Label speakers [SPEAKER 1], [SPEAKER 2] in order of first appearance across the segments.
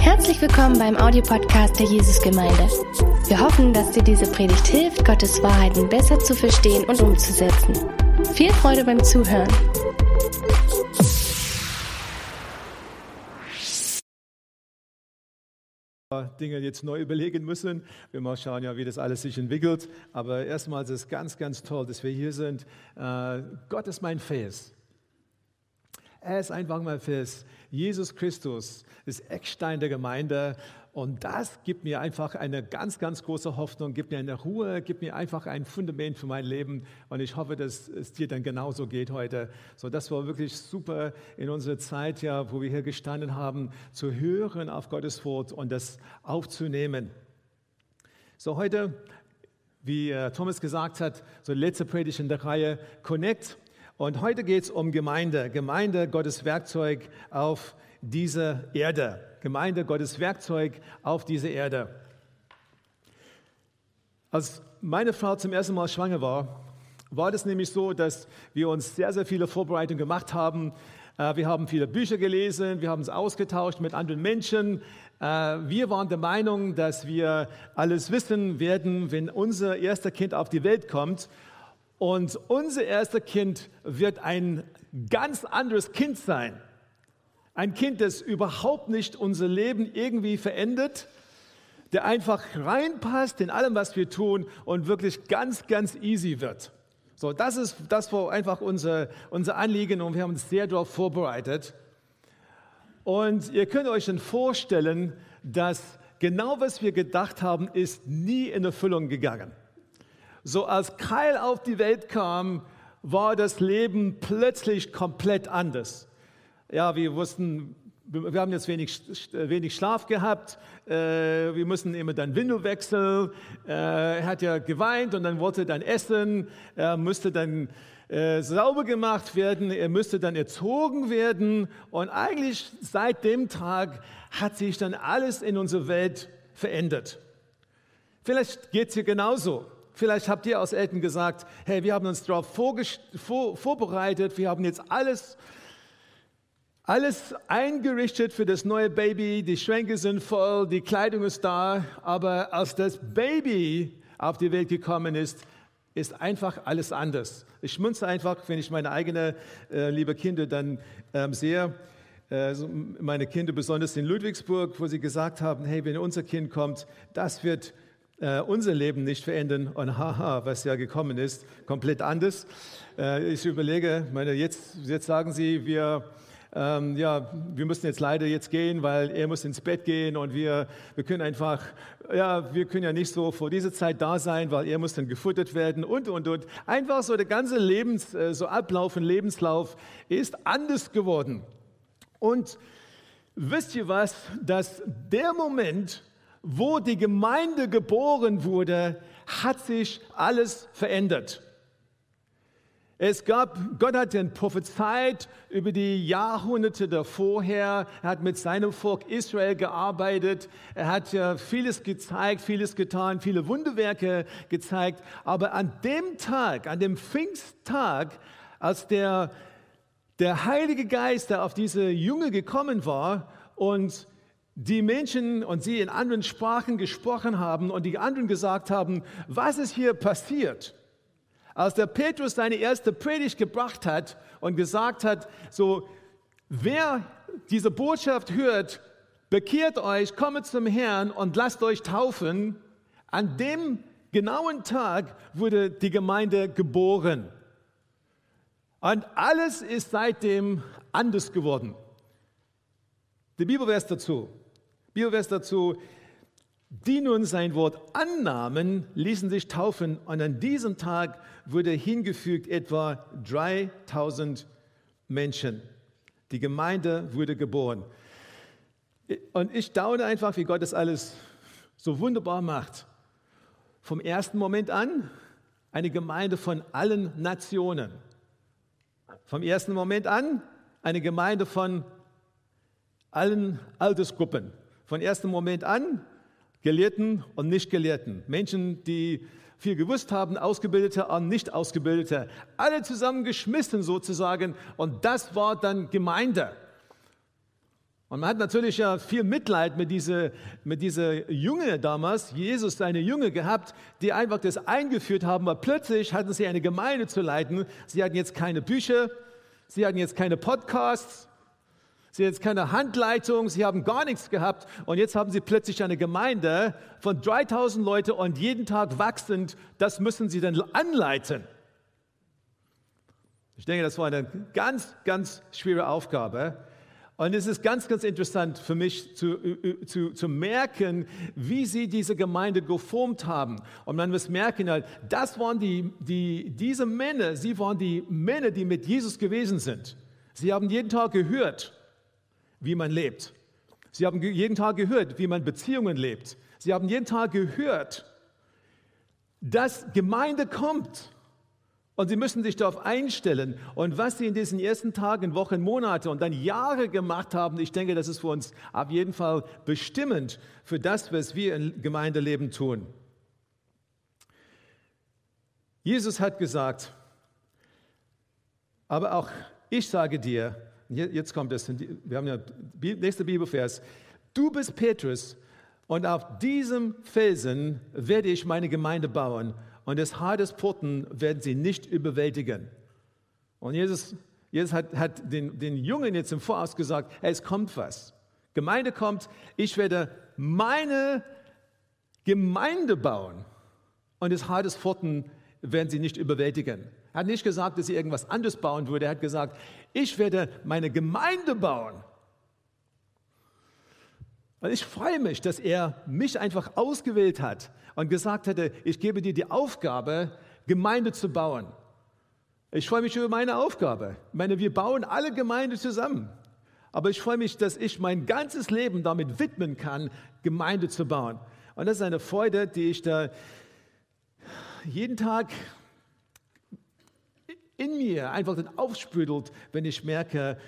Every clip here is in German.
[SPEAKER 1] Herzlich willkommen beim Audiopodcast der Jesusgemeinde. Wir hoffen, dass dir diese Predigt hilft, Gottes Wahrheiten besser zu verstehen und umzusetzen. Viel Freude beim Zuhören.
[SPEAKER 2] Dinge jetzt neu überlegen müssen. Wir mal schauen ja, wie das alles sich entwickelt. Aber erstmal ist es ganz, ganz toll, dass wir hier sind. Äh, Gott ist mein Fels. Er ist einfach mein Fels. Jesus Christus ist Eckstein der Gemeinde. Und das gibt mir einfach eine ganz, ganz große Hoffnung, gibt mir eine Ruhe, gibt mir einfach ein Fundament für mein Leben. Und ich hoffe, dass es dir dann genauso geht heute. So, das war wirklich super in unserer Zeit, ja, wo wir hier gestanden haben, zu hören auf Gottes Wort und das aufzunehmen. So, heute, wie äh, Thomas gesagt hat, so letzte Predigt in der Reihe Connect. Und heute geht es um Gemeinde. Gemeinde, Gottes Werkzeug auf dieser Erde. Gemeinde, Gottes Werkzeug auf dieser Erde. Als meine Frau zum ersten Mal schwanger war, war das nämlich so, dass wir uns sehr, sehr viele Vorbereitungen gemacht haben. Äh, wir haben viele Bücher gelesen, wir haben uns ausgetauscht mit anderen Menschen. Äh, wir waren der Meinung, dass wir alles wissen werden, wenn unser erster Kind auf die Welt kommt. Und unser erster Kind wird ein ganz anderes Kind sein. Ein Kind, das überhaupt nicht unser Leben irgendwie verändert, der einfach reinpasst in allem, was wir tun und wirklich ganz, ganz easy wird. So, das ist das war einfach unser, unser Anliegen und wir haben uns sehr darauf vorbereitet. Und ihr könnt euch dann vorstellen, dass genau was wir gedacht haben, ist nie in Erfüllung gegangen. So als Kyle auf die Welt kam, war das Leben plötzlich komplett anders ja, wir wussten, wir haben jetzt wenig, wenig Schlaf gehabt, äh, wir mussten immer dann Windel wechseln. Äh, er hat ja geweint und dann wollte dann essen, er musste dann äh, sauber gemacht werden, er müsste dann erzogen werden. Und eigentlich seit dem Tag hat sich dann alles in unserer Welt verändert. Vielleicht geht es hier genauso. Vielleicht habt ihr als Eltern gesagt, hey, wir haben uns darauf vor, vorbereitet, wir haben jetzt alles alles eingerichtet für das neue Baby, die Schränke sind voll, die Kleidung ist da, aber als das Baby auf die Welt gekommen ist, ist einfach alles anders. Ich schmunze einfach, wenn ich meine eigenen äh, liebe Kinder dann ähm, sehe, äh, meine Kinder besonders in Ludwigsburg, wo sie gesagt haben, hey, wenn unser Kind kommt, das wird äh, unser Leben nicht verändern. Und haha, was ja gekommen ist, komplett anders. Äh, ich überlege, meine, jetzt, jetzt sagen sie, wir ähm, ja, wir müssen jetzt leider jetzt gehen, weil er muss ins Bett gehen und wir, wir können einfach, ja, wir können ja nicht so vor dieser Zeit da sein, weil er muss dann gefuttert werden und, und, und. Einfach so der ganze Lebens, äh, so Ablauf und Lebenslauf ist anders geworden. Und wisst ihr was, dass der Moment, wo die Gemeinde geboren wurde, hat sich alles verändert. Es gab, Gott hat den prophezeit über die Jahrhunderte davorher. Er hat mit seinem Volk Israel gearbeitet. Er hat ja vieles gezeigt, vieles getan, viele Wunderwerke gezeigt. Aber an dem Tag, an dem Pfingsttag, als der, der Heilige Geist der auf diese Junge gekommen war und die Menschen und sie in anderen Sprachen gesprochen haben und die anderen gesagt haben, was ist hier passiert? Als der Petrus seine erste Predigt gebracht hat und gesagt hat, so, wer diese Botschaft hört, bekehrt euch, kommt zum Herrn und lasst euch taufen, an dem genauen Tag wurde die Gemeinde geboren. Und alles ist seitdem anders geworden. Der Bibelvers dazu, Bibelvers dazu, die nun sein Wort annahmen, ließen sich taufen und an diesem Tag wurde hingefügt etwa 3000 Menschen. Die Gemeinde wurde geboren. Und ich staune einfach, wie Gott das alles so wunderbar macht. Vom ersten Moment an eine Gemeinde von allen Nationen. Vom ersten Moment an eine Gemeinde von allen Altersgruppen. Von ersten Moment an Gelehrten und Nicht-Gelehrten, Menschen, die viel gewusst haben, Ausgebildete und Nicht-Ausgebildete, alle zusammengeschmissen sozusagen und das war dann Gemeinde. Und man hat natürlich ja viel Mitleid mit dieser, mit dieser Junge damals, Jesus, seine Junge gehabt, die einfach das eingeführt haben, aber plötzlich hatten sie eine Gemeinde zu leiten. Sie hatten jetzt keine Bücher, sie hatten jetzt keine Podcasts, sie hatten jetzt keine Handleitung, sie haben gar nichts gehabt. Und jetzt haben sie plötzlich eine Gemeinde von 3000 Leuten und jeden Tag wachsend. Das müssen sie dann anleiten. Ich denke, das war eine ganz, ganz schwere Aufgabe. Und es ist ganz, ganz interessant für mich zu, zu, zu merken, wie sie diese Gemeinde geformt haben. Und man muss merken, halt, das waren die, die, diese Männer, sie waren die Männer, die mit Jesus gewesen sind. Sie haben jeden Tag gehört, wie man lebt. Sie haben jeden Tag gehört, wie man Beziehungen lebt. Sie haben jeden Tag gehört, dass Gemeinde kommt. Und sie müssen sich darauf einstellen. Und was sie in diesen ersten Tagen, Wochen, Monate und dann Jahre gemacht haben, ich denke, das ist für uns auf jeden Fall bestimmend für das, was wir im Gemeindeleben tun. Jesus hat gesagt, aber auch ich sage dir, jetzt kommt es, wir haben ja nächster Bibelvers, du bist Petrus und auf diesem Felsen werde ich meine Gemeinde bauen und das Haar des werden sie nicht überwältigen. Und Jesus, Jesus hat, hat den, den Jungen jetzt im Voraus gesagt, es kommt was. Gemeinde kommt, ich werde meine Gemeinde bauen und das Haar des Pfoten werden sie nicht überwältigen. Er hat nicht gesagt, dass sie irgendwas anderes bauen würde. Er hat gesagt, ich werde meine Gemeinde bauen. Und ich freue mich, dass er mich einfach ausgewählt hat und gesagt hätte, ich gebe dir die Aufgabe, Gemeinde zu bauen. Ich freue mich über meine Aufgabe. Ich meine, wir bauen alle Gemeinde zusammen. Aber ich freue mich, dass ich mein ganzes Leben damit widmen kann, Gemeinde zu bauen. Und das ist eine Freude, die ich da jeden Tag in mir einfach dann aufsprüdelt, wenn ich merke,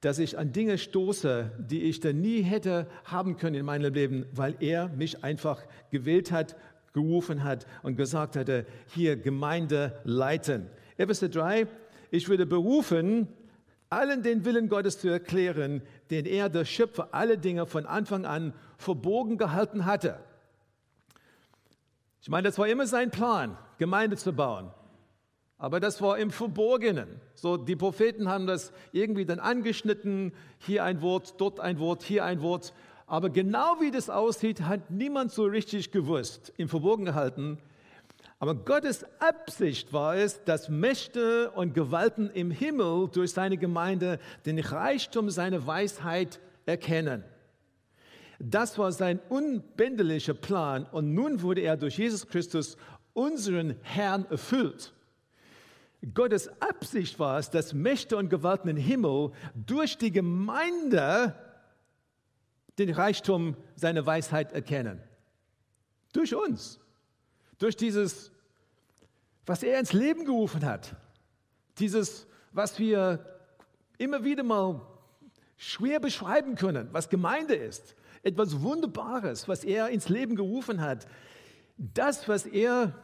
[SPEAKER 2] dass ich an Dinge stoße, die ich dann nie hätte haben können in meinem Leben, weil er mich einfach gewählt hat, gerufen hat und gesagt hatte, hier Gemeinde leiten. Epheser 3, ich würde berufen, allen den Willen Gottes zu erklären, den er, der Schöpfer, alle Dinge von Anfang an verborgen gehalten hatte. Ich meine, das war immer sein Plan, Gemeinde zu bauen. Aber das war im Verborgenen. So, die Propheten haben das irgendwie dann angeschnitten. Hier ein Wort, dort ein Wort, hier ein Wort. Aber genau wie das aussieht, hat niemand so richtig gewusst, im Verborgen gehalten. Aber Gottes Absicht war es, dass Mächte und Gewalten im Himmel durch seine Gemeinde den Reichtum seiner Weisheit erkennen. Das war sein unbänderlicher Plan und nun wurde er durch Jesus Christus, unseren Herrn, erfüllt. Gottes Absicht war es, dass Mächte und Gewalten im Himmel durch die Gemeinde den Reichtum seiner Weisheit erkennen. Durch uns. Durch dieses, was er ins Leben gerufen hat. Dieses, was wir immer wieder mal schwer beschreiben können, was Gemeinde ist. Etwas Wunderbares, was er ins Leben gerufen hat. Das, was er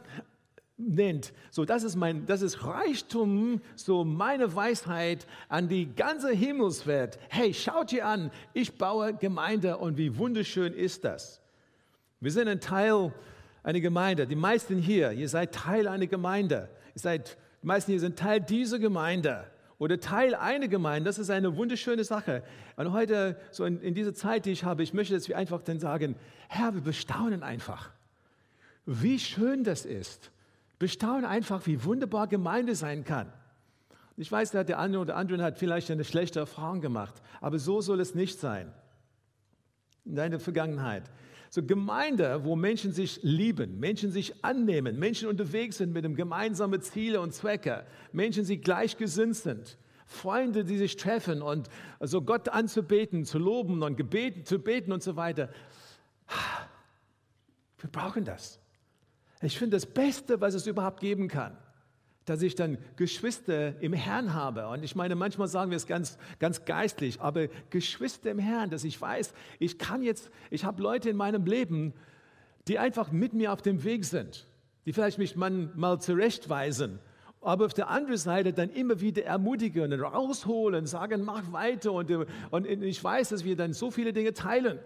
[SPEAKER 2] nennt. So, das ist mein, das ist Reichtum, so meine Weisheit an die ganze Himmelswelt. Hey, schaut ihr an, ich baue Gemeinde und wie wunderschön ist das. Wir sind ein Teil einer Gemeinde. Die meisten hier, ihr seid Teil einer Gemeinde. Ihr seid, die meisten hier sind Teil dieser Gemeinde oder Teil einer Gemeinde. Das ist eine wunderschöne Sache. Und heute, so in, in dieser Zeit, die ich habe, ich möchte, wir einfach dann sagen, Herr, wir bestaunen einfach, wie schön das ist bestaunen einfach, wie wunderbar Gemeinde sein kann. Ich weiß, der eine oder andere hat vielleicht eine schlechte Erfahrung gemacht, aber so soll es nicht sein in deiner Vergangenheit. So Gemeinde, wo Menschen sich lieben, Menschen sich annehmen, Menschen unterwegs sind mit einem gemeinsamen Ziele und Zwecke, Menschen, die gleichgesinnt sind, Freunde, die sich treffen und also Gott anzubeten, zu loben und gebeten, zu beten und so weiter. Wir brauchen das. Ich finde das Beste, was es überhaupt geben kann, dass ich dann Geschwister im Herrn habe. Und ich meine, manchmal sagen wir es ganz, ganz geistlich, aber Geschwister im Herrn, dass ich weiß, ich kann jetzt, ich habe Leute in meinem Leben, die einfach mit mir auf dem Weg sind, die vielleicht mich mal zurechtweisen aber auf der anderen Seite dann immer wieder ermutigen und rausholen, sagen, mach weiter. Und, und ich weiß, dass wir dann so viele Dinge teilen.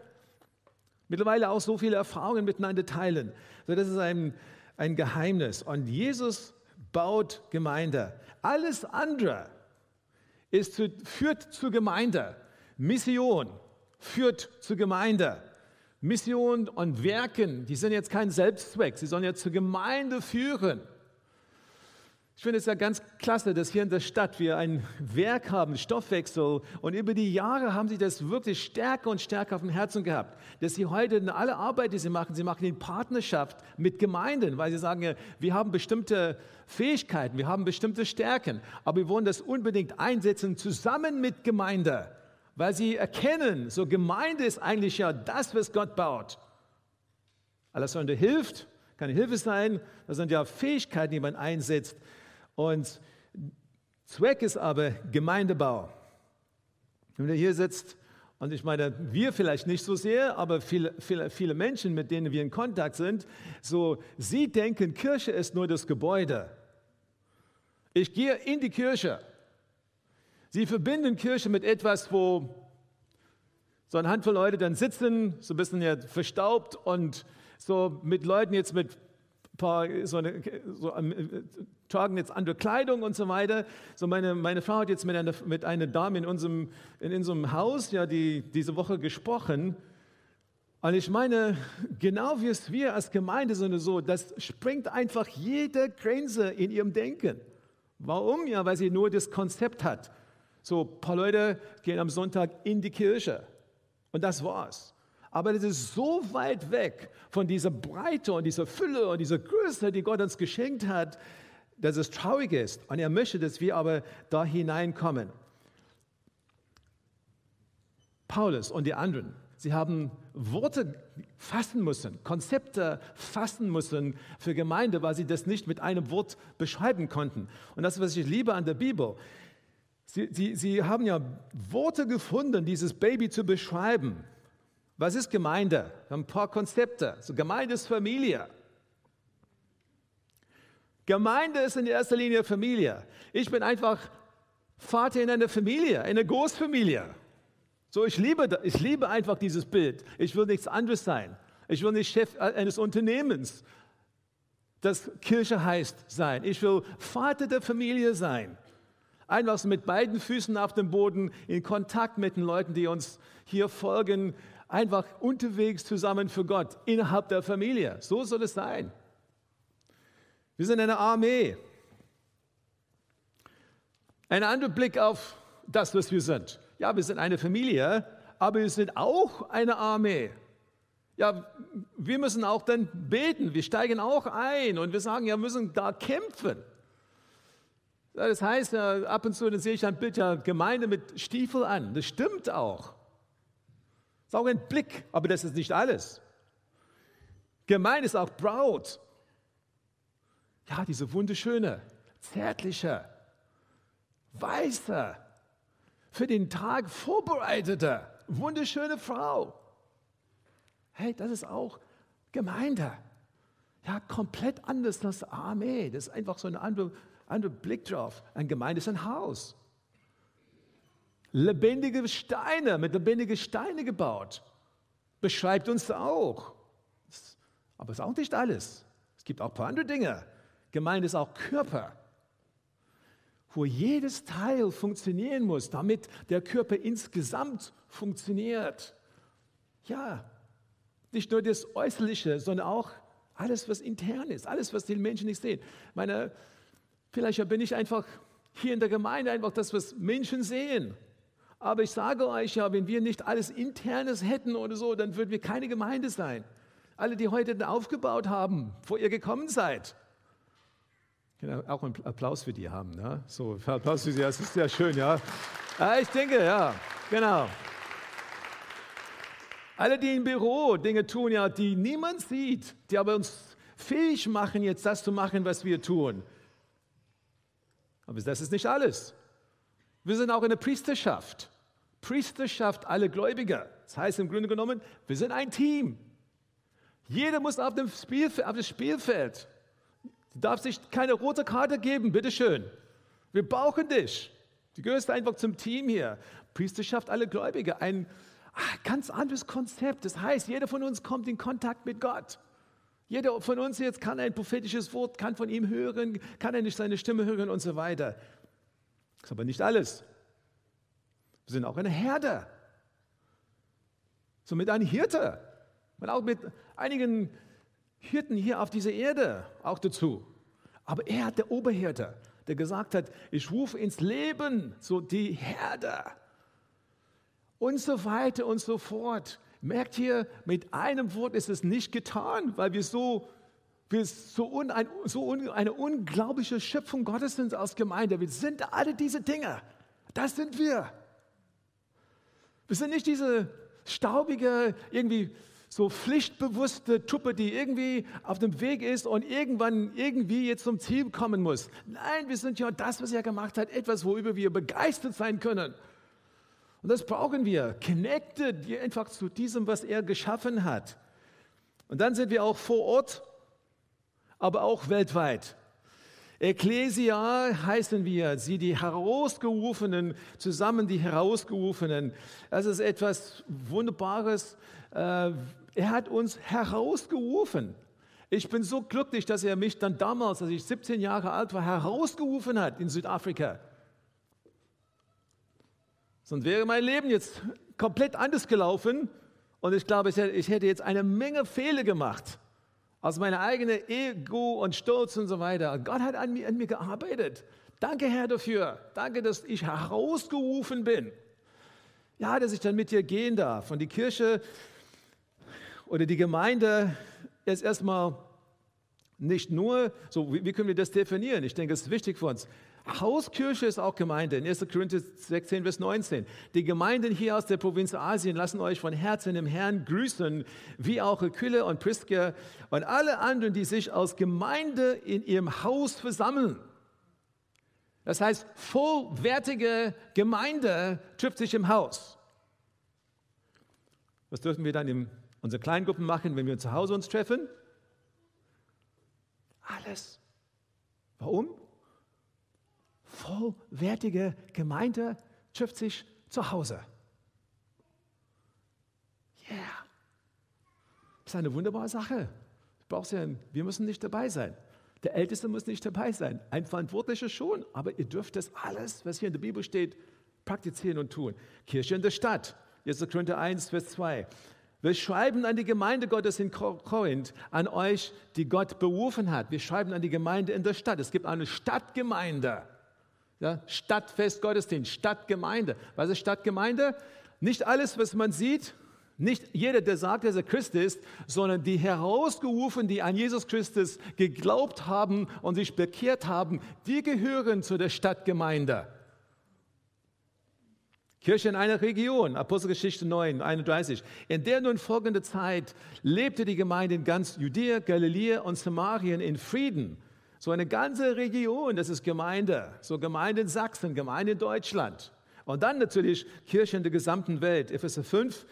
[SPEAKER 2] Mittlerweile auch so viele Erfahrungen miteinander teilen. So, das ist ein, ein Geheimnis. Und Jesus baut Gemeinde. Alles andere ist zu, führt zur Gemeinde. Mission führt zur Gemeinde. Mission und Werken, die sind jetzt kein Selbstzweck, sie sollen ja zur Gemeinde führen. Ich finde es ja ganz klasse, dass hier in der Stadt wir ein Werk haben, Stoffwechsel. Und über die Jahre haben sie das wirklich stärker und stärker auf dem Herzen gehabt. Dass sie heute in alle Arbeit, die sie machen, sie machen in Partnerschaft mit Gemeinden, weil sie sagen, wir haben bestimmte Fähigkeiten, wir haben bestimmte Stärken. Aber wir wollen das unbedingt einsetzen zusammen mit Gemeinde. Weil sie erkennen, so Gemeinde ist eigentlich ja das, was Gott baut. Alles andere hilft, kann Hilfe sein. Das sind ja Fähigkeiten, die man einsetzt und Zweck ist aber Gemeindebau. Wenn ihr hier sitzt, und ich meine, wir vielleicht nicht so sehr, aber viele, viele, viele Menschen, mit denen wir in Kontakt sind, so, sie denken, Kirche ist nur das Gebäude. Ich gehe in die Kirche. Sie verbinden Kirche mit etwas, wo so eine Handvoll Leute dann sitzen, so ein bisschen ja verstaubt und so mit Leuten jetzt mit paar, so eine, so, ähm, tragen jetzt andere Kleidung und so weiter. So meine, meine Frau hat jetzt mit einer, mit einer Dame in unserem, in unserem Haus ja die, diese Woche gesprochen. Und ich meine, genau wie es wir als Gemeinde sind, so, das springt einfach jede Grenze in ihrem Denken. Warum? Ja, weil sie nur das Konzept hat. So, ein paar Leute gehen am Sonntag in die Kirche. Und das war's. Aber das ist so weit weg von dieser Breite und dieser Fülle und dieser Größe, die Gott uns geschenkt hat, dass es traurig ist. Und er möchte, dass wir aber da hineinkommen. Paulus und die anderen, sie haben Worte fassen müssen, Konzepte fassen müssen für Gemeinde, weil sie das nicht mit einem Wort beschreiben konnten. Und das, was ich liebe an der Bibel, sie, sie, sie haben ja Worte gefunden, dieses Baby zu beschreiben. Was ist Gemeinde? Wir haben ein paar Konzepte. So Gemeinde ist Familie. Gemeinde ist in erster Linie Familie. Ich bin einfach Vater in einer Familie, in einer Großfamilie. So, ich liebe, ich liebe einfach dieses Bild. Ich will nichts anderes sein. Ich will nicht Chef eines Unternehmens, das Kirche heißt, sein. Ich will Vater der Familie sein. Einfach mit beiden Füßen auf dem Boden, in Kontakt mit den Leuten, die uns hier folgen, einfach unterwegs zusammen für Gott innerhalb der Familie. So soll es sein. Wir sind eine Armee. Ein anderer Blick auf das, was wir sind. Ja, wir sind eine Familie, aber wir sind auch eine Armee. Ja, wir müssen auch dann beten. Wir steigen auch ein und wir sagen, ja, wir müssen da kämpfen. Das heißt, ab und zu dann sehe ich ein Bild der Gemeinde mit Stiefel an. Das stimmt auch. Das ist auch ein Blick, aber das ist nicht alles. Gemein ist auch Braut. Ja, diese wunderschöne, zärtliche, weiße, für den Tag vorbereitete, wunderschöne Frau. Hey, das ist auch Gemeinde. Ja, komplett anders als Armee. Das ist einfach so ein anderer, anderer Blick drauf. Ein Gemeinde ist ein Haus lebendige Steine, mit lebendigen Steine gebaut. Beschreibt uns auch. Aber es ist auch nicht alles. Es gibt auch ein paar andere Dinge. Gemeint ist auch Körper, wo jedes Teil funktionieren muss, damit der Körper insgesamt funktioniert. Ja, nicht nur das Äußerliche, sondern auch alles, was intern ist, alles, was die Menschen nicht sehen. Meine, vielleicht bin ich einfach hier in der Gemeinde einfach das, was Menschen sehen. Aber ich sage euch ja, wenn wir nicht alles Internes hätten oder so, dann würden wir keine Gemeinde sein. Alle, die heute aufgebaut haben, wo ihr gekommen seid. Genau, auch einen Applaus für die haben. Ne? So, Applaus für sie, das ist sehr schön, ja. Ich denke, ja, genau. Alle, die im Büro Dinge tun, ja, die niemand sieht, die aber uns fähig machen, jetzt das zu machen, was wir tun. Aber das ist nicht alles. Wir sind auch eine Priesterschaft. Priesterschaft alle Gläubiger. Das heißt im Grunde genommen, wir sind ein Team. Jeder muss auf, dem Spielfeld, auf das Spielfeld. Du darfst dich keine rote Karte geben, bitteschön. Wir brauchen dich. Du gehörst einfach zum Team hier. Priesterschaft, alle Gläubige, ein ach, ganz anderes Konzept. Das heißt, jeder von uns kommt in Kontakt mit Gott. Jeder von uns jetzt kann ein prophetisches Wort, kann von ihm hören, kann er nicht seine Stimme hören und so weiter. Das ist aber nicht alles. Wir sind auch eine Herde. Somit ein Hirte. Und auch mit einigen Hirten hier auf dieser Erde auch dazu. Aber er hat der Oberhirte, der gesagt hat, ich rufe ins Leben so die Herde. Und so weiter und so fort. Merkt ihr, mit einem Wort ist es nicht getan, weil wir so, wir so, un, ein, so un, eine unglaubliche Schöpfung Gottes sind als Gemeinde. Wir sind alle diese Dinge. Das sind wir. Wir sind nicht diese staubige, irgendwie so pflichtbewusste Truppe, die irgendwie auf dem Weg ist und irgendwann irgendwie jetzt zum Ziel kommen muss. Nein, wir sind ja das, was er gemacht hat, etwas, worüber wir begeistert sein können. Und das brauchen wir, connected einfach zu diesem, was er geschaffen hat. Und dann sind wir auch vor Ort, aber auch weltweit. Ecclesia heißen wir, sie die Herausgerufenen, zusammen die Herausgerufenen. Das ist etwas Wunderbares. Er hat uns herausgerufen. Ich bin so glücklich, dass er mich dann damals, als ich 17 Jahre alt war, herausgerufen hat in Südafrika. Sonst wäre mein Leben jetzt komplett anders gelaufen und ich glaube, ich hätte jetzt eine Menge Fehler gemacht. Aus meiner eigenen Ego und Stolz und so weiter. Gott hat an mir, an mir gearbeitet. Danke, Herr, dafür. Danke, dass ich herausgerufen bin. Ja, dass ich dann mit dir gehen darf. Und die Kirche oder die Gemeinde ist erstmal nicht nur, so wie, wie können wir das definieren? Ich denke, es ist wichtig für uns. Hauskirche ist auch Gemeinde. In 1. Korinther 16, Vers 19. Die Gemeinden hier aus der Provinz Asien lassen euch von Herzen im Herrn grüßen, wie auch Aquila und Prisca und alle anderen, die sich als Gemeinde in ihrem Haus versammeln. Das heißt, vollwertige Gemeinde trifft sich im Haus. Was dürfen wir dann in unseren Kleingruppen machen, wenn wir zu Hause uns treffen? Alles. Warum? vollwertige Gemeinde trifft sich zu Hause. Yeah. Das ist eine wunderbare Sache. Ja, wir müssen nicht dabei sein. Der Älteste muss nicht dabei sein. Ein Verantwortlicher schon, aber ihr dürft das alles, was hier in der Bibel steht, praktizieren und tun. Kirche in der Stadt. Jetzt Korinther 1, Vers 2. Wir schreiben an die Gemeinde Gottes in Korinth, an euch, die Gott berufen hat. Wir schreiben an die Gemeinde in der Stadt. Es gibt eine Stadtgemeinde. Ja, Stadtfest, Gottesdienst, Stadtgemeinde. Was ist Stadtgemeinde? Nicht alles, was man sieht, nicht jeder, der sagt, dass er Christ ist, sondern die herausgerufen, die an Jesus Christus geglaubt haben und sich bekehrt haben, die gehören zu der Stadtgemeinde. Kirche in einer Region, Apostelgeschichte 9, 31. In der nun folgende Zeit lebte die Gemeinde in ganz Judäa, Galiläa und Samarien in Frieden so eine ganze Region, das ist Gemeinde. So Gemeinde in Sachsen, Gemeinde in Deutschland. Und dann natürlich Kirche in der gesamten Welt. Epheser 5,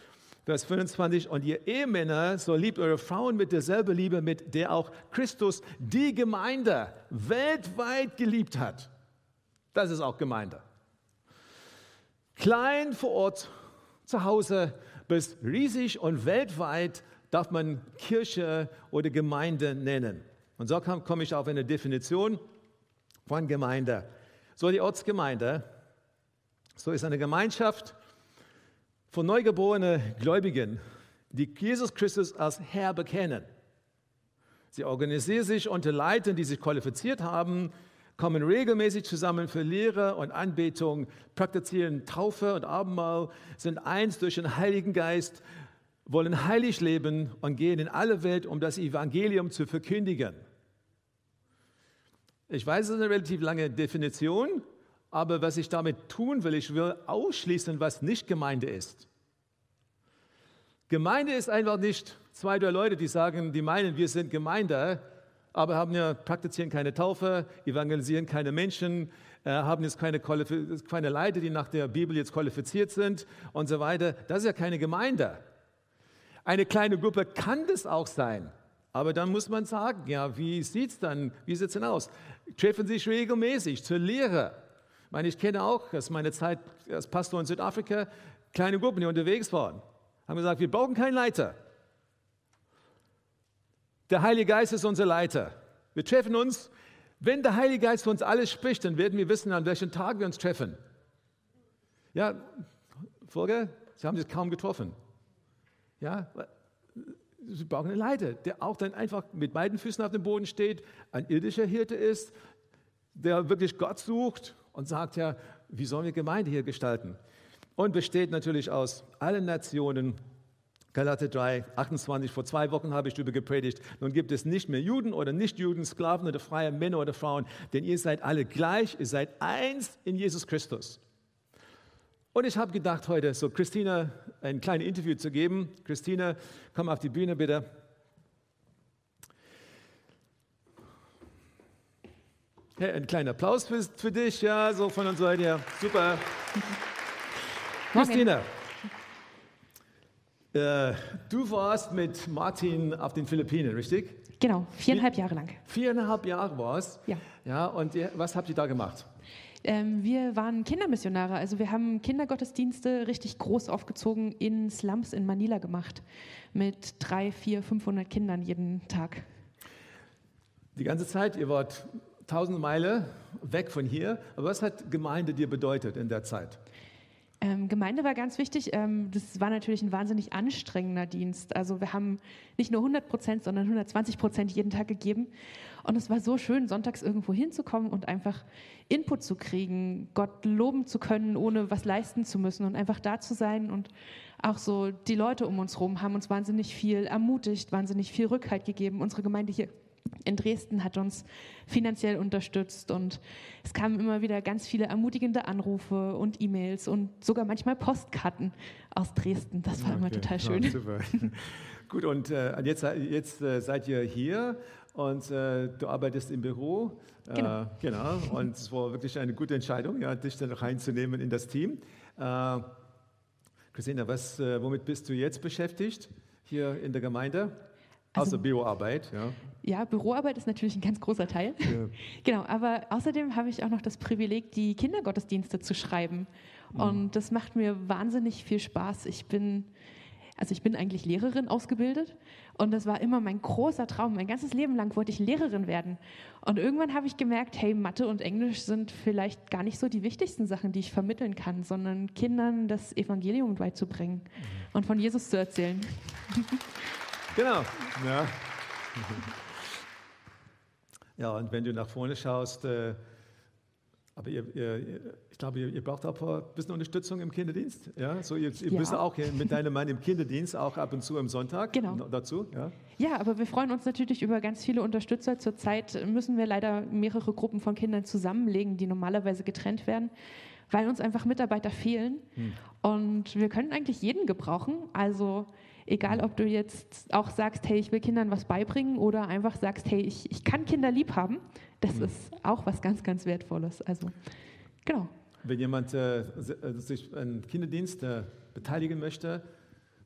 [SPEAKER 2] Vers 25. Und ihr Ehemänner, so liebt eure Frauen mit derselben Liebe, mit der auch Christus die Gemeinde weltweit geliebt hat. Das ist auch Gemeinde. Klein vor Ort, zu Hause, bis riesig und weltweit darf man Kirche oder Gemeinde nennen. Und so komme ich auf eine Definition von Gemeinde. So die Ortsgemeinde, so ist eine Gemeinschaft von neugeborenen Gläubigen, die Jesus Christus als Herr bekennen. Sie organisieren sich unter Leitern, die sich qualifiziert haben, kommen regelmäßig zusammen für Lehre und Anbetung, praktizieren Taufe und Abendmahl, sind eins durch den Heiligen Geist, wollen heilig leben und gehen in alle Welt, um das Evangelium zu verkündigen. Ich weiß, es ist eine relativ lange Definition, aber was ich damit tun will, ich will ausschließen, was nicht Gemeinde ist. Gemeinde ist einfach nicht zwei, drei Leute, die sagen, die meinen, wir sind Gemeinde, aber haben ja praktizieren keine Taufe, evangelisieren keine Menschen, äh, haben jetzt keine, keine Leiter, die nach der Bibel jetzt qualifiziert sind und so weiter. Das ist ja keine Gemeinde. Eine kleine Gruppe kann das auch sein, Aber dann muss man sagen, ja, wie sieht es dann, wie sieht es denn aus? Treffen sich regelmäßig zur Lehre. Ich meine, ich kenne auch aus meiner Zeit als Pastor in Südafrika kleine Gruppen, die unterwegs waren. Haben gesagt, wir brauchen keinen Leiter. Der Heilige Geist ist unser Leiter. Wir treffen uns. Wenn der Heilige Geist für uns alles spricht, dann werden wir wissen, an welchem Tag wir uns treffen. Ja, Folge, Sie haben sich kaum getroffen. Ja, Sie brauchen einen Leiter, der auch dann einfach mit beiden Füßen auf dem Boden steht, ein irdischer Hirte ist, der wirklich Gott sucht und sagt ja, wie sollen wir Gemeinde hier gestalten? Und besteht natürlich aus allen Nationen, Galater 3, 28, vor zwei Wochen habe ich darüber gepredigt. Nun gibt es nicht mehr Juden oder Nichtjuden, Sklaven oder freie Männer oder Frauen, denn ihr seid alle gleich, ihr seid eins in Jesus Christus. Und ich habe gedacht, heute so Christina ein kleines Interview zu geben. Christina, komm auf die Bühne bitte. Hey, ein kleiner Applaus für, für dich, ja, so von uns Seite her. Super. Christina, äh, du warst mit Martin auf den Philippinen, richtig?
[SPEAKER 3] Genau, viereinhalb Jahre lang.
[SPEAKER 2] Viereinhalb Jahre war es?
[SPEAKER 3] Ja.
[SPEAKER 2] Ja, und ihr, was habt ihr da gemacht?
[SPEAKER 3] Ähm, wir waren Kindermissionare, also wir haben Kindergottesdienste richtig groß aufgezogen in Slums in Manila gemacht, mit drei, vier, 500 Kindern jeden Tag.
[SPEAKER 2] Die ganze Zeit, ihr wart tausend Meilen weg von hier, aber was hat Gemeinde dir bedeutet in der Zeit?
[SPEAKER 3] Ähm, Gemeinde war ganz wichtig. Ähm, das war natürlich ein wahnsinnig anstrengender Dienst. Also wir haben nicht nur 100 Prozent, sondern 120 Prozent jeden Tag gegeben. Und es war so schön, sonntags irgendwo hinzukommen und einfach Input zu kriegen, Gott loben zu können, ohne was leisten zu müssen und einfach da zu sein. Und auch so die Leute um uns herum haben uns wahnsinnig viel ermutigt, wahnsinnig viel Rückhalt gegeben. Unsere Gemeinde hier in Dresden hat uns finanziell unterstützt und es kamen immer wieder ganz viele ermutigende Anrufe und E-Mails und sogar manchmal Postkarten aus Dresden. Das war okay. immer total schön. Ja, super.
[SPEAKER 2] Gut, und äh, jetzt, jetzt äh, seid ihr hier und äh, du arbeitest im Büro. Äh, genau. genau. Und es war wirklich eine gute Entscheidung, ja, dich dann reinzunehmen in das Team. Äh, Christina, was, äh, womit bist du jetzt beschäftigt hier in der Gemeinde? Also, Außer Büroarbeit, ja.
[SPEAKER 3] Ja, Büroarbeit ist natürlich ein ganz großer Teil. Ja. genau, aber außerdem habe ich auch noch das Privileg, die Kindergottesdienste zu schreiben. Mhm. Und das macht mir wahnsinnig viel Spaß. Ich bin, also ich bin eigentlich Lehrerin ausgebildet und das war immer mein großer Traum. Mein ganzes Leben lang wollte ich Lehrerin werden. Und irgendwann habe ich gemerkt, hey, Mathe und Englisch sind vielleicht gar nicht so die wichtigsten Sachen, die ich vermitteln kann, sondern Kindern das Evangelium beizubringen mhm. und von Jesus zu erzählen.
[SPEAKER 2] Genau. Ja. ja, und wenn du nach vorne schaust, äh, aber ihr, ihr, ich glaube, ihr, ihr, braucht auch ein bisschen Unterstützung im Kinderdienst. Ja? So, ihr, ihr ja. müsst auch mit deinem Mann im Kinderdienst auch ab und zu am Sonntag
[SPEAKER 3] genau.
[SPEAKER 2] dazu.
[SPEAKER 3] Ja? ja, aber wir freuen uns natürlich über ganz viele Unterstützer. Zurzeit müssen wir leider mehrere Gruppen von Kindern zusammenlegen, die normalerweise getrennt werden, weil uns einfach Mitarbeiter fehlen. Hm. Und wir können eigentlich jeden gebrauchen. Also Egal, ob du jetzt auch sagst, hey, ich will Kindern was beibringen oder einfach sagst, hey, ich, ich kann Kinder lieb haben. Das mhm. ist auch was ganz, ganz Wertvolles. Also, genau.
[SPEAKER 2] Wenn jemand äh, sich an Kinderdienst äh, beteiligen möchte,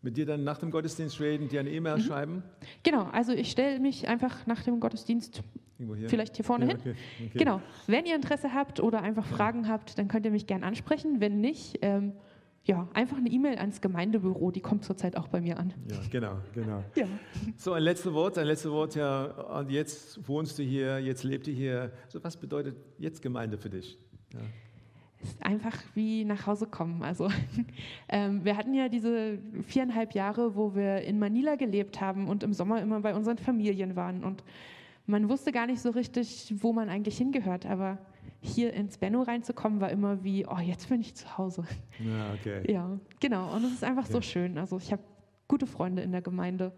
[SPEAKER 2] mit dir dann nach dem Gottesdienst reden, dir eine E-Mail mhm. schreiben?
[SPEAKER 3] Genau, also ich stelle mich einfach nach dem Gottesdienst hier? vielleicht hier vorne ja, okay, hin. Okay. Genau, wenn ihr Interesse habt oder einfach. Fragen habt, dann könnt ihr mich gerne ansprechen. Wenn nicht, ähm, ja, einfach eine E-Mail ans Gemeindebüro, die kommt zurzeit auch bei mir an.
[SPEAKER 2] Ja, genau, genau. Ja. So, ein letztes Wort, ein letztes Wort, ja, und jetzt wohnst du hier, jetzt lebst du hier. So, was bedeutet jetzt Gemeinde für dich? Ja.
[SPEAKER 3] Es ist einfach wie nach Hause kommen. Also, ähm, wir hatten ja diese viereinhalb Jahre, wo wir in Manila gelebt haben und im Sommer immer bei unseren Familien waren. Und man wusste gar nicht so richtig, wo man eigentlich hingehört, aber hier ins Benno reinzukommen, war immer wie, oh, jetzt bin ich zu Hause.
[SPEAKER 2] Ja, okay.
[SPEAKER 3] Ja, genau. Und es ist einfach okay. so schön. Also ich habe gute Freunde in der Gemeinde.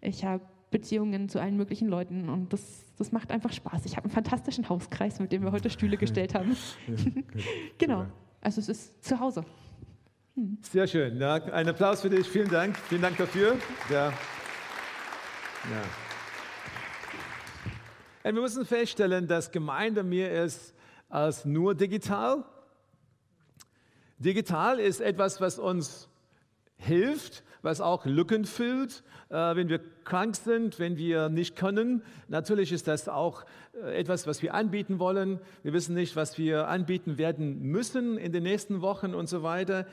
[SPEAKER 3] Ich habe Beziehungen zu allen möglichen Leuten und das, das macht einfach Spaß. Ich habe einen fantastischen Hauskreis, mit dem wir heute Stühle gestellt haben. Ja, genau. Also es ist zu Hause.
[SPEAKER 2] Hm. Sehr schön. Ja, ein Applaus für dich. Vielen Dank. Vielen Dank dafür. Ja. Ja. Wir müssen feststellen, dass Gemeinde mir ist als nur digital. Digital ist etwas, was uns hilft, was auch Lücken füllt, äh, wenn wir krank sind, wenn wir nicht können. Natürlich ist das auch äh, etwas, was wir anbieten wollen. Wir wissen nicht, was wir anbieten werden müssen in den nächsten Wochen und so weiter.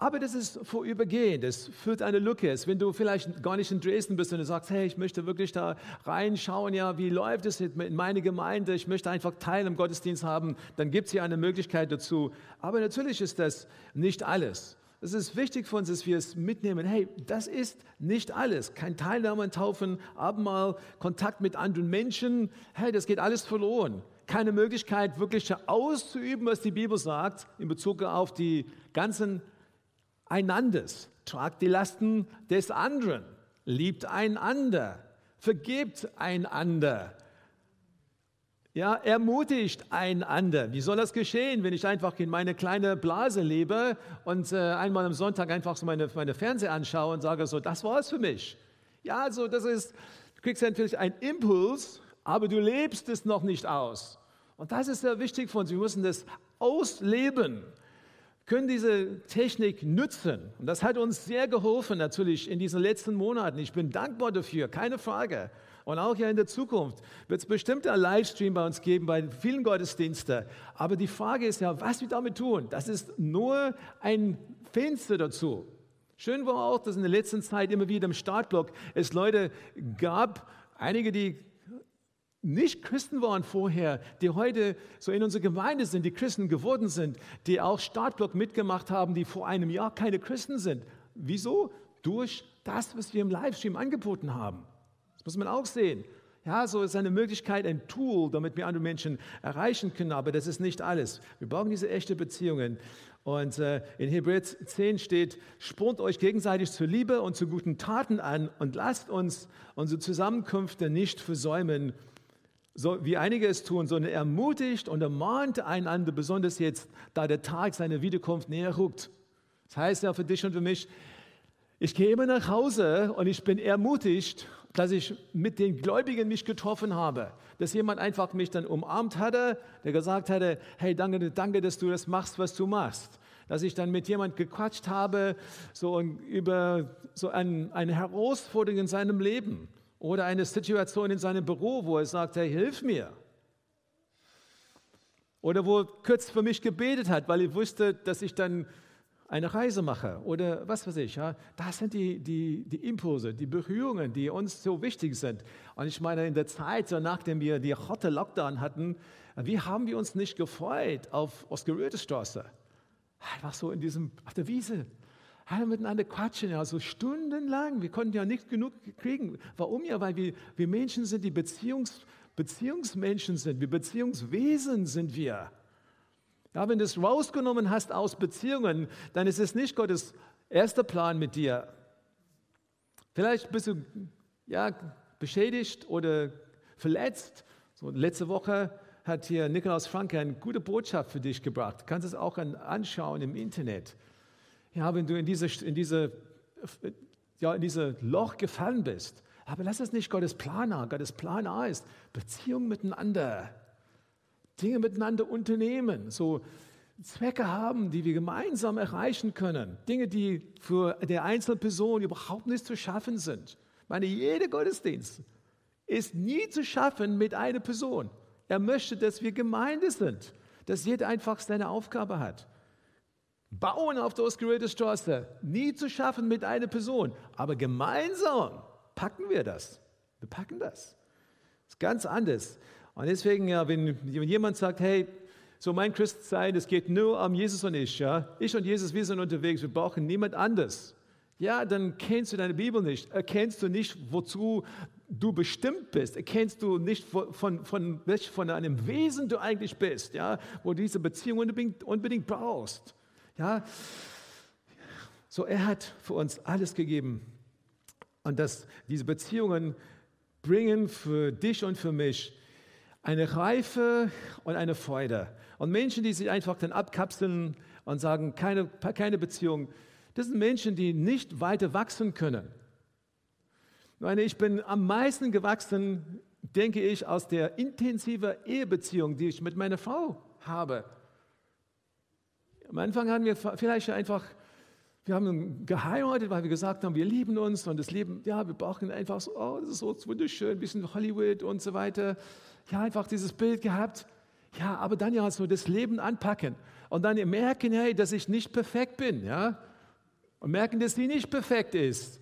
[SPEAKER 2] Aber das ist vorübergehend, es füllt eine Lücke. Wenn du vielleicht gar nicht in Dresden bist und du sagst, hey, ich möchte wirklich da reinschauen, ja, wie läuft es in meine Gemeinde, ich möchte einfach Teil im Gottesdienst haben, dann gibt es hier eine Möglichkeit dazu. Aber natürlich ist das nicht alles. Es ist wichtig für uns, dass wir es mitnehmen. Hey, das ist nicht alles. Kein Teilnahme an Taufen, Abendmahl, Kontakt mit anderen Menschen. Hey, das geht alles verloren. Keine Möglichkeit, wirklich auszuüben, was die Bibel sagt, in Bezug auf die ganzen einanders, tragt die Lasten des anderen, liebt einander, vergebt einander, ja, ermutigt einander. Wie soll das geschehen, wenn ich einfach in meine kleine Blase lebe und äh, einmal am Sonntag einfach so meine, meine Fernseher anschaue und sage so, das war es für mich. Ja, also das ist, du kriegst natürlich einen Impuls, aber du lebst es noch nicht aus. Und das ist sehr wichtig für uns. Wir müssen das ausleben können diese Technik nützen. Und das hat uns sehr geholfen natürlich in diesen letzten Monaten. Ich bin dankbar dafür, keine Frage. Und auch ja in der Zukunft wird es bestimmt einen Livestream bei uns geben, bei vielen Gottesdiensten. Aber die Frage ist ja, was wir damit tun. Das ist nur ein Fenster dazu. Schön war auch, dass in der letzten Zeit immer wieder im Startblock es Leute gab, einige, die nicht Christen waren vorher, die heute so in unserer Gemeinde sind, die Christen geworden sind, die auch Startblock mitgemacht haben, die vor einem Jahr keine Christen sind. Wieso? Durch das, was wir im Livestream angeboten haben. Das muss man auch sehen. Ja, so ist eine Möglichkeit, ein Tool, damit wir andere Menschen erreichen können, aber das ist nicht alles. Wir brauchen diese echten Beziehungen. Und äh, in Hebräer 10 steht, spornt euch gegenseitig zur Liebe und zu guten Taten an und lasst uns unsere Zusammenkünfte nicht versäumen, so wie einige es tun, sondern ermutigt und ermahnt einander, besonders jetzt, da der Tag seiner Wiederkunft näher rückt. Das heißt ja für dich und für mich, ich gehe immer nach Hause und ich bin ermutigt, dass ich mit den Gläubigen mich getroffen habe. Dass jemand einfach mich dann umarmt hatte, der gesagt hatte, hey, danke, danke, dass du das machst, was du machst. Dass ich dann mit jemand gequatscht habe, so über so ein, eine Herausforderung in seinem Leben. Oder eine Situation in seinem Büro, wo er sagt, hey, hilf mir. Oder wo er kurz für mich gebetet hat, weil er wusste, dass ich dann eine Reise mache oder was weiß ich. Ja. Das sind die, die, die Impulse, die Berührungen, die uns so wichtig sind. Und ich meine, in der Zeit, so nachdem wir die harte Lockdown hatten, wie haben wir uns nicht gefreut auf Oscar-Röte-Straße? Einfach so in diesem, auf der Wiese, alle miteinander quatschen, ja, so stundenlang. Wir konnten ja nicht genug kriegen. Warum ja? Weil wir, wir Menschen sind, die Beziehungs, Beziehungsmenschen sind. Wir Beziehungswesen sind wir. Ja, wenn du es rausgenommen hast aus Beziehungen, dann ist es nicht Gottes erster Plan mit dir. Vielleicht bist du ja, beschädigt oder verletzt. So, letzte Woche hat hier Nikolaus Franke eine gute Botschaft für dich gebracht. Du kannst es auch anschauen im Internet. Ja, wenn du in diese, in diese, ja, in diese Loch gefallen bist. Aber lass es nicht Gottes Plan A. Gottes Plan A ist Beziehung miteinander. Dinge miteinander unternehmen. So Zwecke haben, die wir gemeinsam erreichen können. Dinge, die für die einzelne Person überhaupt nicht zu schaffen sind. Ich meine, jeder Gottesdienst ist nie zu schaffen mit einer Person. Er möchte, dass wir Gemeinde sind, dass jeder einfach seine Aufgabe hat. Bauen auf der ausgerührten Straße, nie zu schaffen mit einer Person, aber gemeinsam packen wir das. Wir packen das. Das ist ganz anders. Und deswegen, ja, wenn, jemand sagt, hey, so mein Christsein, es geht nur um Jesus und ich, ja, ich und Jesus, wir sind unterwegs, wir brauchen niemand anders. Ja, dann kennst du deine Bibel nicht, erkennst du nicht, wozu du bestimmt bist, erkennst du nicht, von, von, von, von einem Wesen du eigentlich bist, ja, wo diese Beziehung unbedingt, unbedingt brauchst. Ja? So, er hat für uns alles gegeben. Und dass diese Beziehungen bringen für dich und für mich eine Reife und eine Freude. Und Menschen, die sich einfach dann abkapseln und sagen, keine, keine Beziehung, das sind Menschen, die nicht weiter wachsen können. Meine, ich bin am meisten gewachsen, denke ich, aus der intensiven Ehebeziehung, die ich mit meiner Frau habe. Am Anfang hatten wir vielleicht einfach wir haben geheiratet, weil wir gesagt haben, wir lieben uns und das Leben, ja, wir brauchen einfach so, oh, das ist so wunderschön, ein bisschen Hollywood und so weiter. Ja, einfach dieses Bild gehabt. Ja, aber dann ja so das Leben anpacken und dann merken, hey, dass ich nicht perfekt bin, ja, und merken, dass sie nicht perfekt ist.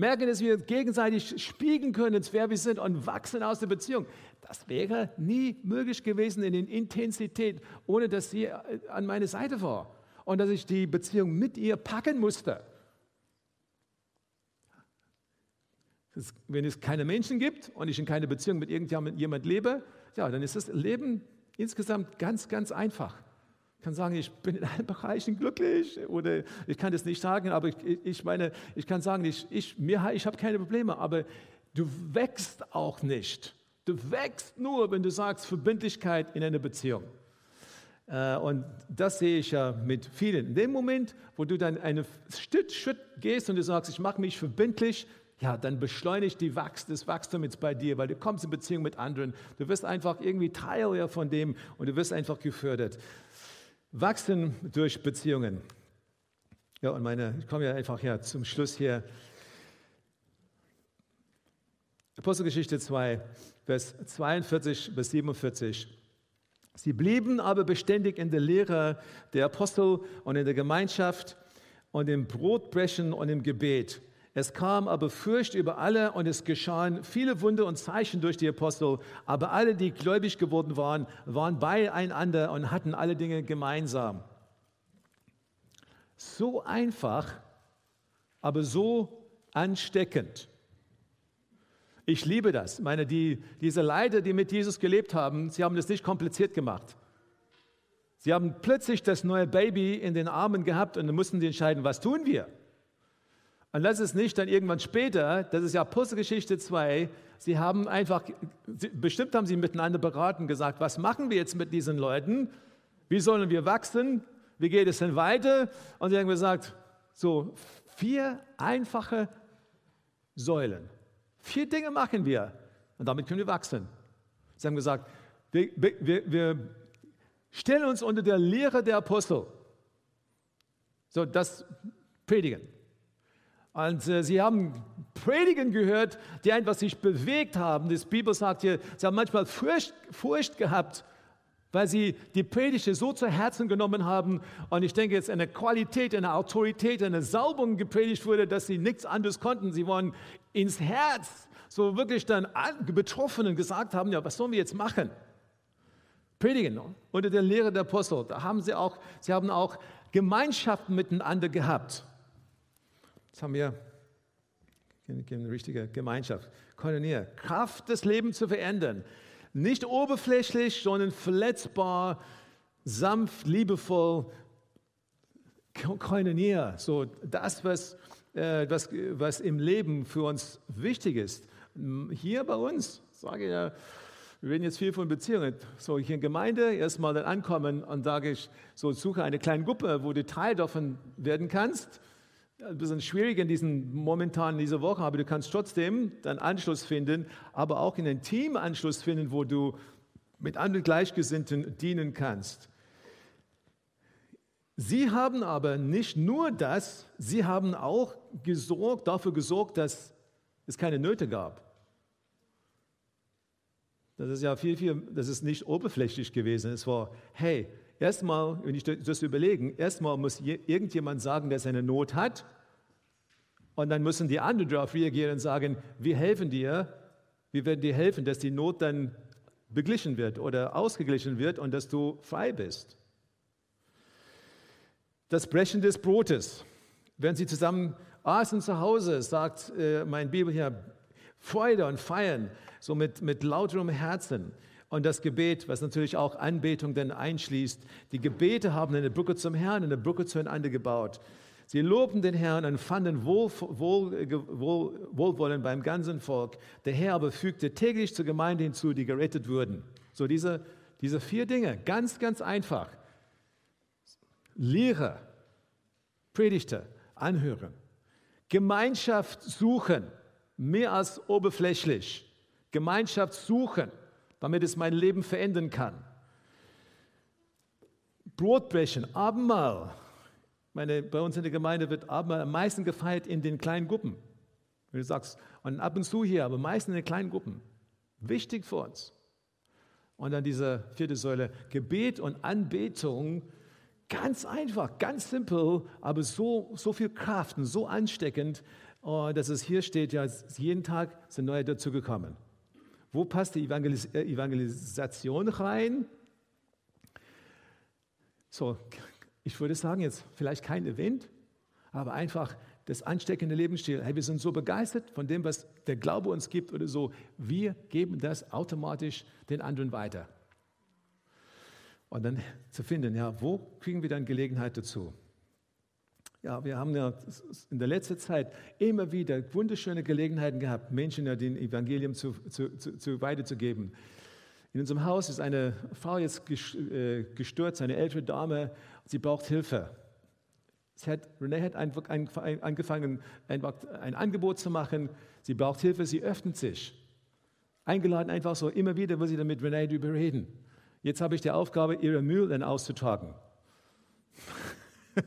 [SPEAKER 2] Merken, dass wir gegenseitig spiegeln können, wer wir sind und wachsen aus der Beziehung. Das wäre nie möglich gewesen in der Intensität, ohne dass sie an meiner Seite war und dass ich die Beziehung mit ihr packen musste. Wenn es keine Menschen gibt und ich in keine Beziehung mit irgendjemand lebe, ja, dann ist das Leben insgesamt ganz, ganz einfach. Ich kann sagen, ich bin in allen Bereichen glücklich oder ich kann das nicht sagen, aber ich, ich meine, ich kann sagen, ich, ich, ich habe keine Probleme, aber du wächst auch nicht. Du wächst nur, wenn du sagst Verbindlichkeit in einer Beziehung. Äh, und das sehe ich ja mit vielen. In dem Moment, wo du dann einen Schritt, Schritt gehst und du sagst, ich mache mich verbindlich, ja, dann beschleunigt die Wachs das Wachstum jetzt bei dir, weil du kommst in Beziehung mit anderen. Du wirst einfach irgendwie Teil von dem und du wirst einfach gefördert. Wachsen durch Beziehungen. Ja, und meine, ich komme ja einfach ja zum Schluss hier. Apostelgeschichte 2, Vers 42 bis 47. Sie blieben aber beständig in der Lehre der Apostel und in der Gemeinschaft und im Brotbrechen und im Gebet. Es kam aber Furcht über alle und es geschahen viele Wunder und Zeichen durch die Apostel. Aber alle, die gläubig geworden waren, waren beieinander und hatten alle Dinge gemeinsam. So einfach, aber so ansteckend. Ich liebe das. meine, die, diese Leiter, die mit Jesus gelebt haben, sie haben das nicht kompliziert gemacht. Sie haben plötzlich das neue Baby in den Armen gehabt und mussten sie entscheiden, was tun wir? Und das ist nicht dann irgendwann später, das ist ja Apostelgeschichte 2, sie haben einfach, bestimmt haben sie miteinander beraten, gesagt, was machen wir jetzt mit diesen Leuten? Wie sollen wir wachsen? Wie geht es denn weiter? Und sie haben gesagt, so vier einfache Säulen. Vier Dinge machen wir und damit können wir wachsen. Sie haben gesagt, wir, wir, wir stellen uns unter der Lehre der Apostel. So, das predigen. Und äh, sie haben Predigen gehört, die einfach sich bewegt haben. Die Bibel sagt hier, sie haben manchmal Furcht, Furcht gehabt, weil sie die Predigte so zu Herzen genommen haben. Und ich denke, jetzt eine Qualität, eine Autorität, eine Salbung gepredigt wurde, dass sie nichts anderes konnten. Sie waren ins Herz, so wirklich dann Betroffenen gesagt haben, ja, was sollen wir jetzt machen? Predigen unter der Lehre der Apostel. Da haben sie auch, sie haben auch Gemeinschaften miteinander gehabt. Jetzt haben wir eine richtige Gemeinschaft. Koinonia, Kraft, das Leben zu verändern. Nicht oberflächlich, sondern verletzbar, sanft, liebevoll. Koinonia, so das, was, äh, was, was im Leben für uns wichtig ist. Hier bei uns, sage ich ja, wir reden jetzt viel von Beziehungen. So, hier in Gemeinde erstmal dann ankommen und sage ich, so suche eine kleine Gruppe, wo du Teil davon werden kannst ein bisschen schwierig in diesen momentan in dieser Woche, aber du kannst trotzdem deinen Anschluss finden, aber auch in einen Teamanschluss finden, wo du mit anderen Gleichgesinnten dienen kannst. Sie haben aber nicht nur das, sie haben auch gesorgt, dafür gesorgt, dass es keine Nöte gab. Das ist ja viel, viel, das ist nicht oberflächlich gewesen. Es war, hey, Erstmal, wenn ich das überlegen, erstmal muss irgendjemand sagen, der seine Not hat. Und dann müssen die anderen darauf reagieren und sagen, wir helfen dir, wir werden dir helfen, dass die Not dann beglichen wird oder ausgeglichen wird und dass du frei bist. Das Brechen des Brotes. Wenn sie zusammen aßen zu Hause, sagt äh, mein Bibel hier, Freude und Feiern, so mit, mit lauterem Herzen. Und das Gebet, was natürlich auch Anbetung dann einschließt. Die Gebete haben eine Brücke zum Herrn, eine Brücke zueinander gebaut. Sie lobten den Herrn und fanden Wohl, Wohl, Wohl, Wohlwollen beim ganzen Volk. Der Herr aber fügte täglich zur Gemeinde hinzu, die gerettet wurden. So diese, diese vier Dinge, ganz, ganz einfach. Lehre, Predigte, anhören. Gemeinschaft suchen, mehr als oberflächlich. Gemeinschaft suchen damit es mein Leben verändern kann. Brotbrechen, Abendmahl, Meine, bei uns in der Gemeinde wird Abendmahl am meisten gefeiert in den kleinen Gruppen. Wenn du sagst, und ab und zu hier, aber meistens in den kleinen Gruppen. Wichtig für uns. Und dann diese vierte Säule, Gebet und Anbetung. Ganz einfach, ganz simpel, aber so, so viel Kraft und so ansteckend, äh, dass es hier steht, ja, jeden Tag sind neue dazugekommen. Wo passt die Evangelis äh, Evangelisation rein? So, ich würde sagen jetzt vielleicht kein Event, aber einfach das ansteckende Lebensstil. Hey, wir sind so begeistert von dem, was der Glaube uns gibt oder so. Wir geben das automatisch den anderen weiter. Und dann zu finden, ja, wo kriegen wir dann Gelegenheit dazu? Ja, wir haben ja in der letzten Zeit immer wieder wunderschöne Gelegenheiten gehabt, Menschen ja den Evangelium zu, zu, zu, zu weiterzugeben. In unserem Haus ist eine Frau jetzt äh, gestürzt, eine ältere Dame, sie braucht Hilfe. Hat, Renee hat einfach angefangen, ein Angebot zu machen. Sie braucht Hilfe, sie öffnet sich. Eingeladen einfach so, immer wieder will sie dann mit Renee darüber reden. Jetzt habe ich die Aufgabe, ihre Müll dann auszutragen.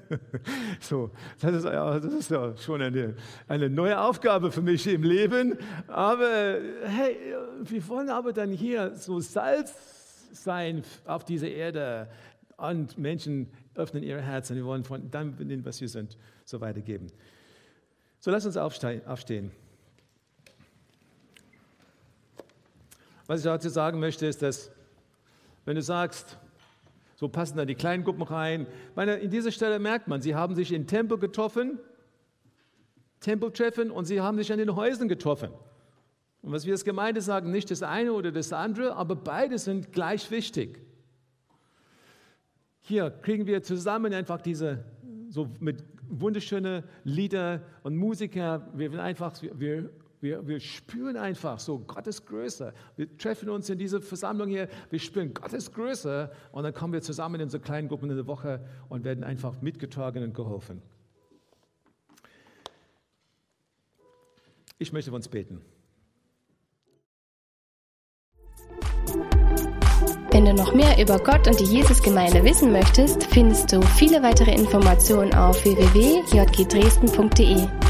[SPEAKER 2] so, das ist, ja, das ist ja schon eine, eine neue Aufgabe für mich im Leben. Aber hey, wir wollen aber dann hier so Salz sein auf dieser Erde und Menschen öffnen ihre Herzen. Wir wollen von dem, was wir sind, so weitergeben. So, lass uns aufstehen. Was ich dazu sagen möchte, ist, dass wenn du sagst, so passen da die kleinen Gruppen rein. Meine, in dieser Stelle merkt man, sie haben sich in Tempel getroffen, Tempeltreffen, und sie haben sich an den Häusern getroffen. Und was wir als Gemeinde sagen, nicht das eine oder das andere, aber beide sind gleich wichtig. Hier kriegen wir zusammen einfach diese, so mit wunderschönen Lieder und Musiker, wir, einfach, wir wir, wir spüren einfach so Gottes Größe. Wir treffen uns in dieser Versammlung hier, wir spüren Gottes Größe und dann kommen wir zusammen in so kleinen Gruppen in der Woche und werden einfach mitgetragen und geholfen. Ich möchte für uns beten.
[SPEAKER 1] Wenn du noch mehr über Gott und die Jesusgemeinde wissen möchtest, findest du viele weitere Informationen auf www.jgdresden.de.